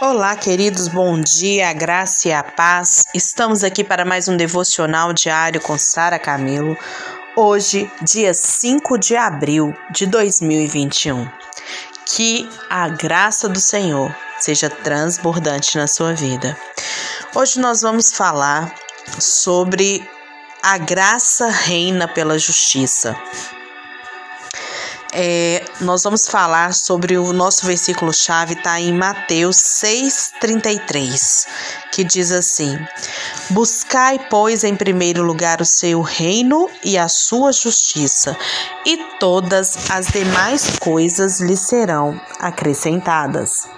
Olá, queridos, bom dia, a graça e a paz. Estamos aqui para mais um devocional diário com Sara Camilo. Hoje, dia 5 de abril de 2021. Que a graça do Senhor seja transbordante na sua vida. Hoje nós vamos falar sobre a graça reina pela justiça é, nós vamos falar sobre o nosso versículo-chave, está em Mateus 6,33, que diz assim: Buscai, pois, em primeiro lugar o seu reino e a sua justiça, e todas as demais coisas lhe serão acrescentadas.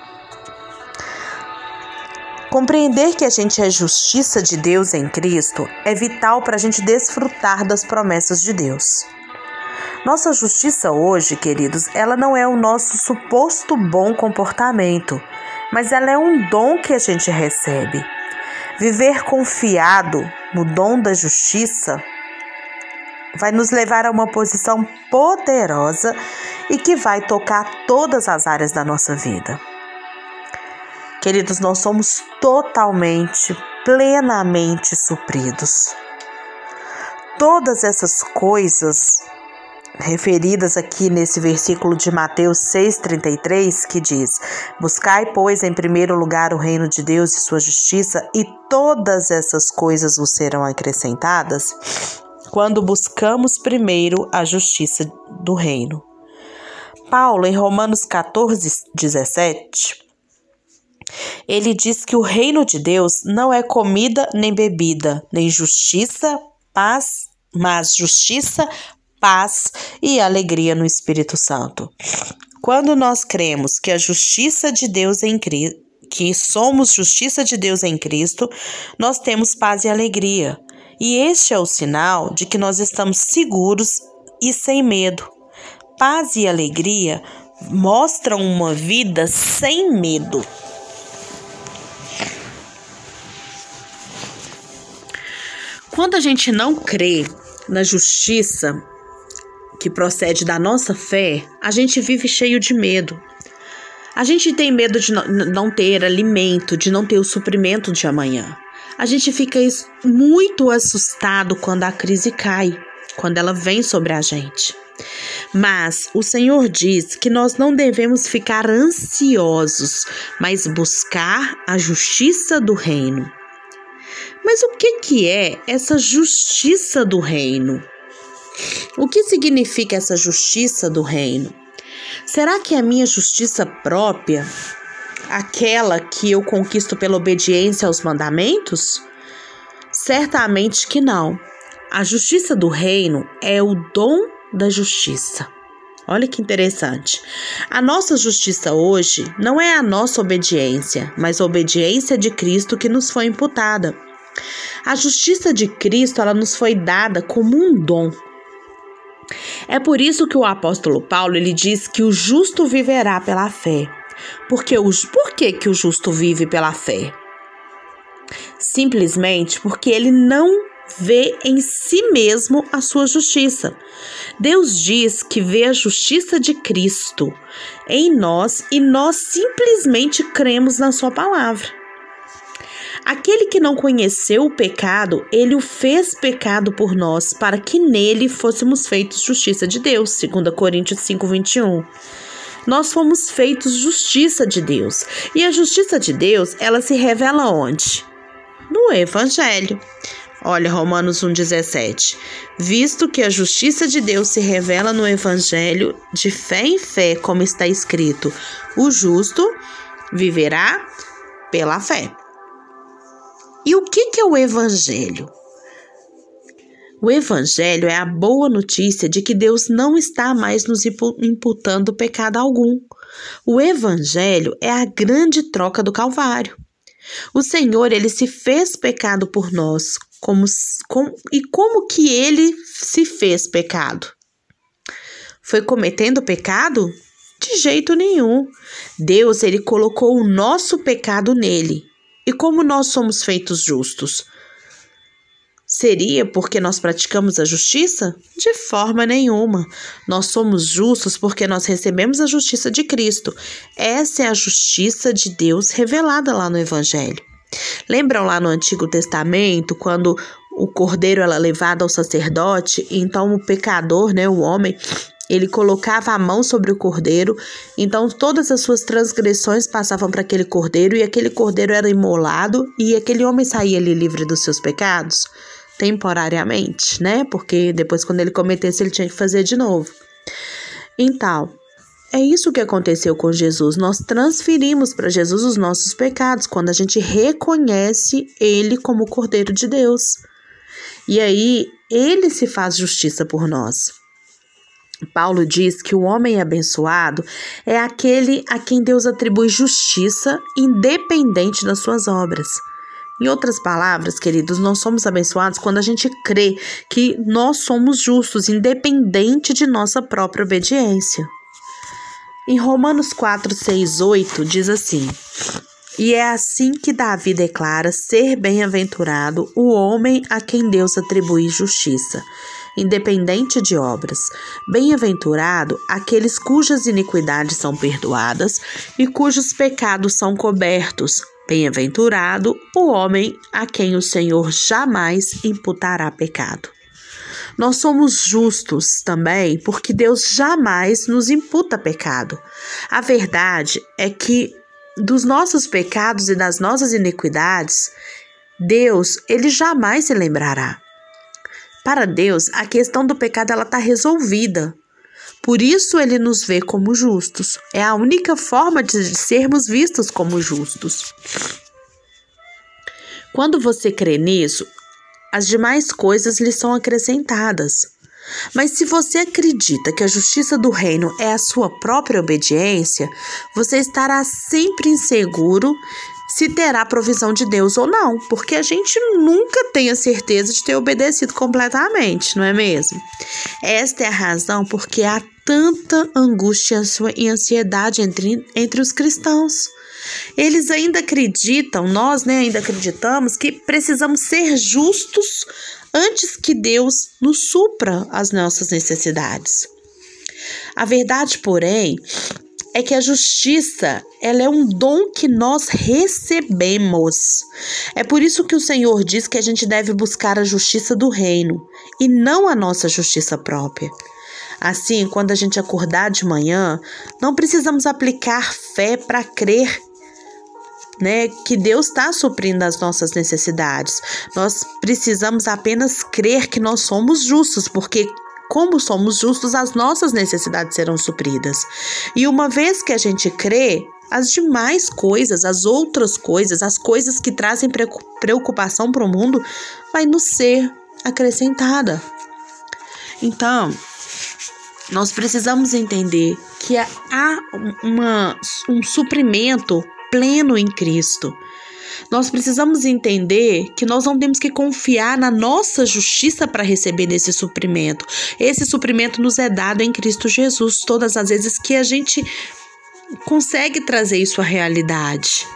Compreender que a gente é justiça de Deus em Cristo é vital para a gente desfrutar das promessas de Deus. Nossa justiça hoje, queridos, ela não é o nosso suposto bom comportamento, mas ela é um dom que a gente recebe. Viver confiado no dom da justiça vai nos levar a uma posição poderosa e que vai tocar todas as áreas da nossa vida. Queridos, nós somos totalmente, plenamente supridos. Todas essas coisas referidas aqui nesse versículo de Mateus 6,33, que diz: Buscai, pois, em primeiro lugar o reino de Deus e sua justiça, e todas essas coisas vos serão acrescentadas, quando buscamos primeiro a justiça do reino. Paulo, em Romanos 14, 17, ele diz que o reino de Deus não é comida nem bebida, nem justiça, paz, mas justiça, paz e alegria no Espírito Santo. Quando nós cremos que a justiça de Deus em Cristo, que somos justiça de Deus em Cristo, nós temos paz e alegria. E este é o sinal de que nós estamos seguros e sem medo. Paz e alegria mostram uma vida sem medo. Quando a gente não crê na justiça que procede da nossa fé, a gente vive cheio de medo. A gente tem medo de não ter alimento, de não ter o suprimento de amanhã. A gente fica muito assustado quando a crise cai, quando ela vem sobre a gente. Mas o Senhor diz que nós não devemos ficar ansiosos, mas buscar a justiça do reino. Mas o que, que é essa justiça do reino? O que significa essa justiça do reino? Será que é a minha justiça própria, aquela que eu conquisto pela obediência aos mandamentos? Certamente que não. A justiça do reino é o dom da justiça. Olha que interessante. A nossa justiça hoje não é a nossa obediência, mas a obediência de Cristo que nos foi imputada. A justiça de Cristo ela nos foi dada como um dom. É por isso que o apóstolo Paulo ele diz que o justo viverá pela fé. Porque os, por que, que o justo vive pela fé? Simplesmente porque ele não vê em si mesmo a sua justiça. Deus diz que vê a justiça de Cristo em nós e nós simplesmente cremos na sua palavra. Aquele que não conheceu o pecado, ele o fez pecado por nós, para que nele fôssemos feitos justiça de Deus. 2 Coríntios 5, 21. Nós fomos feitos justiça de Deus. E a justiça de Deus, ela se revela onde? No Evangelho. Olha, Romanos 1,17. Visto que a justiça de Deus se revela no Evangelho, de fé em fé, como está escrito: o justo viverá pela fé. E o que, que é o Evangelho? O Evangelho é a boa notícia de que Deus não está mais nos imputando pecado algum. O Evangelho é a grande troca do Calvário. O Senhor, ele se fez pecado por nós. Como, com, e como que ele se fez pecado? Foi cometendo pecado? De jeito nenhum. Deus, ele colocou o nosso pecado nele e como nós somos feitos justos? Seria porque nós praticamos a justiça? De forma nenhuma. Nós somos justos porque nós recebemos a justiça de Cristo. Essa é a justiça de Deus revelada lá no Evangelho. Lembram lá no Antigo Testamento, quando o cordeiro era levado ao sacerdote, então o pecador, né, o homem, ele colocava a mão sobre o cordeiro, então todas as suas transgressões passavam para aquele cordeiro e aquele cordeiro era imolado e aquele homem saía ali livre dos seus pecados temporariamente, né? Porque depois quando ele cometesse ele tinha que fazer de novo. Então, é isso que aconteceu com Jesus. Nós transferimos para Jesus os nossos pecados quando a gente reconhece ele como Cordeiro de Deus. E aí ele se faz justiça por nós. Paulo diz que o homem abençoado é aquele a quem Deus atribui justiça independente das suas obras. Em outras palavras, queridos, nós somos abençoados quando a gente crê que nós somos justos, independente de nossa própria obediência. Em Romanos 4, 6, 8 diz assim: E é assim que Davi declara ser bem-aventurado o homem a quem Deus atribui justiça, independente de obras. Bem-aventurado aqueles cujas iniquidades são perdoadas e cujos pecados são cobertos. Bem-aventurado o homem a quem o Senhor jamais imputará pecado. Nós somos justos também porque Deus jamais nos imputa pecado. A verdade é que dos nossos pecados e das nossas iniquidades, Deus, ele jamais se lembrará. Para Deus, a questão do pecado ela está resolvida. Por isso ele nos vê como justos. É a única forma de sermos vistos como justos. Quando você crê nisso, as demais coisas lhe são acrescentadas. Mas se você acredita que a justiça do reino é a sua própria obediência, você estará sempre inseguro se terá provisão de Deus ou não, porque a gente nunca tem a certeza de ter obedecido completamente, não é mesmo? Esta é a razão porque há tanta angústia e ansiedade entre, entre os cristãos. Eles ainda acreditam, nós né, ainda acreditamos que precisamos ser justos antes que Deus nos supra as nossas necessidades. A verdade, porém, é que a justiça, ela é um dom que nós recebemos. É por isso que o Senhor diz que a gente deve buscar a justiça do reino e não a nossa justiça própria. Assim, quando a gente acordar de manhã, não precisamos aplicar fé para crer né, que Deus está suprindo as nossas necessidades. Nós precisamos apenas crer que nós somos justos, porque como somos justos, as nossas necessidades serão supridas. E uma vez que a gente crê, as demais coisas, as outras coisas, as coisas que trazem preocupação para o mundo, vai nos ser acrescentada. Então, nós precisamos entender que há uma, um suprimento pleno em Cristo. Nós precisamos entender que nós não temos que confiar na nossa justiça para receber esse suprimento. Esse suprimento nos é dado em Cristo Jesus todas as vezes que a gente consegue trazer isso à realidade.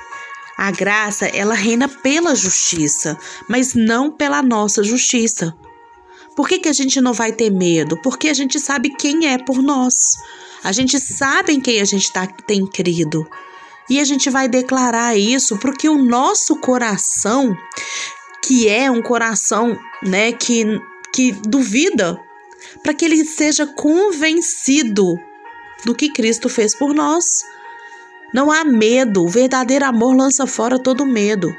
A graça, ela reina pela justiça, mas não pela nossa justiça. Por que, que a gente não vai ter medo? Porque a gente sabe quem é por nós. A gente sabe em quem a gente tá, tem crido. E a gente vai declarar isso porque o nosso coração, que é um coração, né, que, que duvida, para que ele seja convencido do que Cristo fez por nós. Não há medo, o verdadeiro amor lança fora todo medo.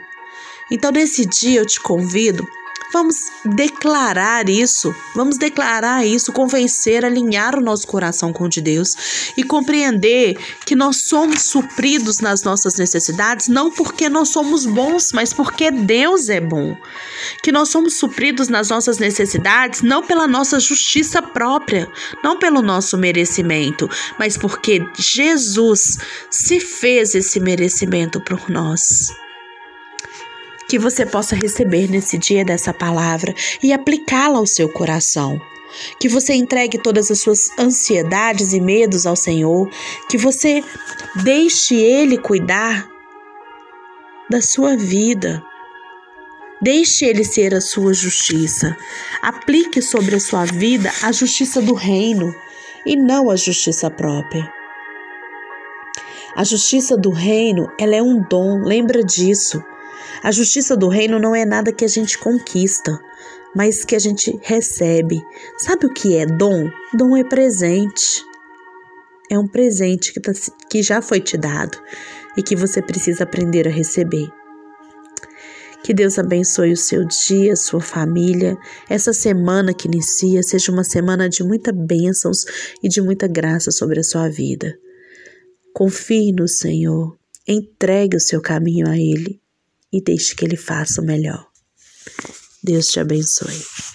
Então, nesse dia, eu te convido Vamos declarar isso, vamos declarar isso, convencer, alinhar o nosso coração com o de Deus e compreender que nós somos supridos nas nossas necessidades não porque nós somos bons, mas porque Deus é bom. Que nós somos supridos nas nossas necessidades não pela nossa justiça própria, não pelo nosso merecimento, mas porque Jesus se fez esse merecimento por nós que você possa receber nesse dia dessa palavra e aplicá-la ao seu coração. Que você entregue todas as suas ansiedades e medos ao Senhor, que você deixe Ele cuidar da sua vida. Deixe ele ser a sua justiça. Aplique sobre a sua vida a justiça do reino e não a justiça própria. A justiça do reino, ela é um dom, lembra disso. A justiça do reino não é nada que a gente conquista, mas que a gente recebe. Sabe o que é dom? Dom é presente. É um presente que, tá, que já foi te dado e que você precisa aprender a receber. Que Deus abençoe o seu dia, sua família. Essa semana que inicia seja uma semana de muita bênçãos e de muita graça sobre a sua vida. Confie no Senhor, entregue o seu caminho a Ele e deixe que Ele faça o melhor. Deus te abençoe.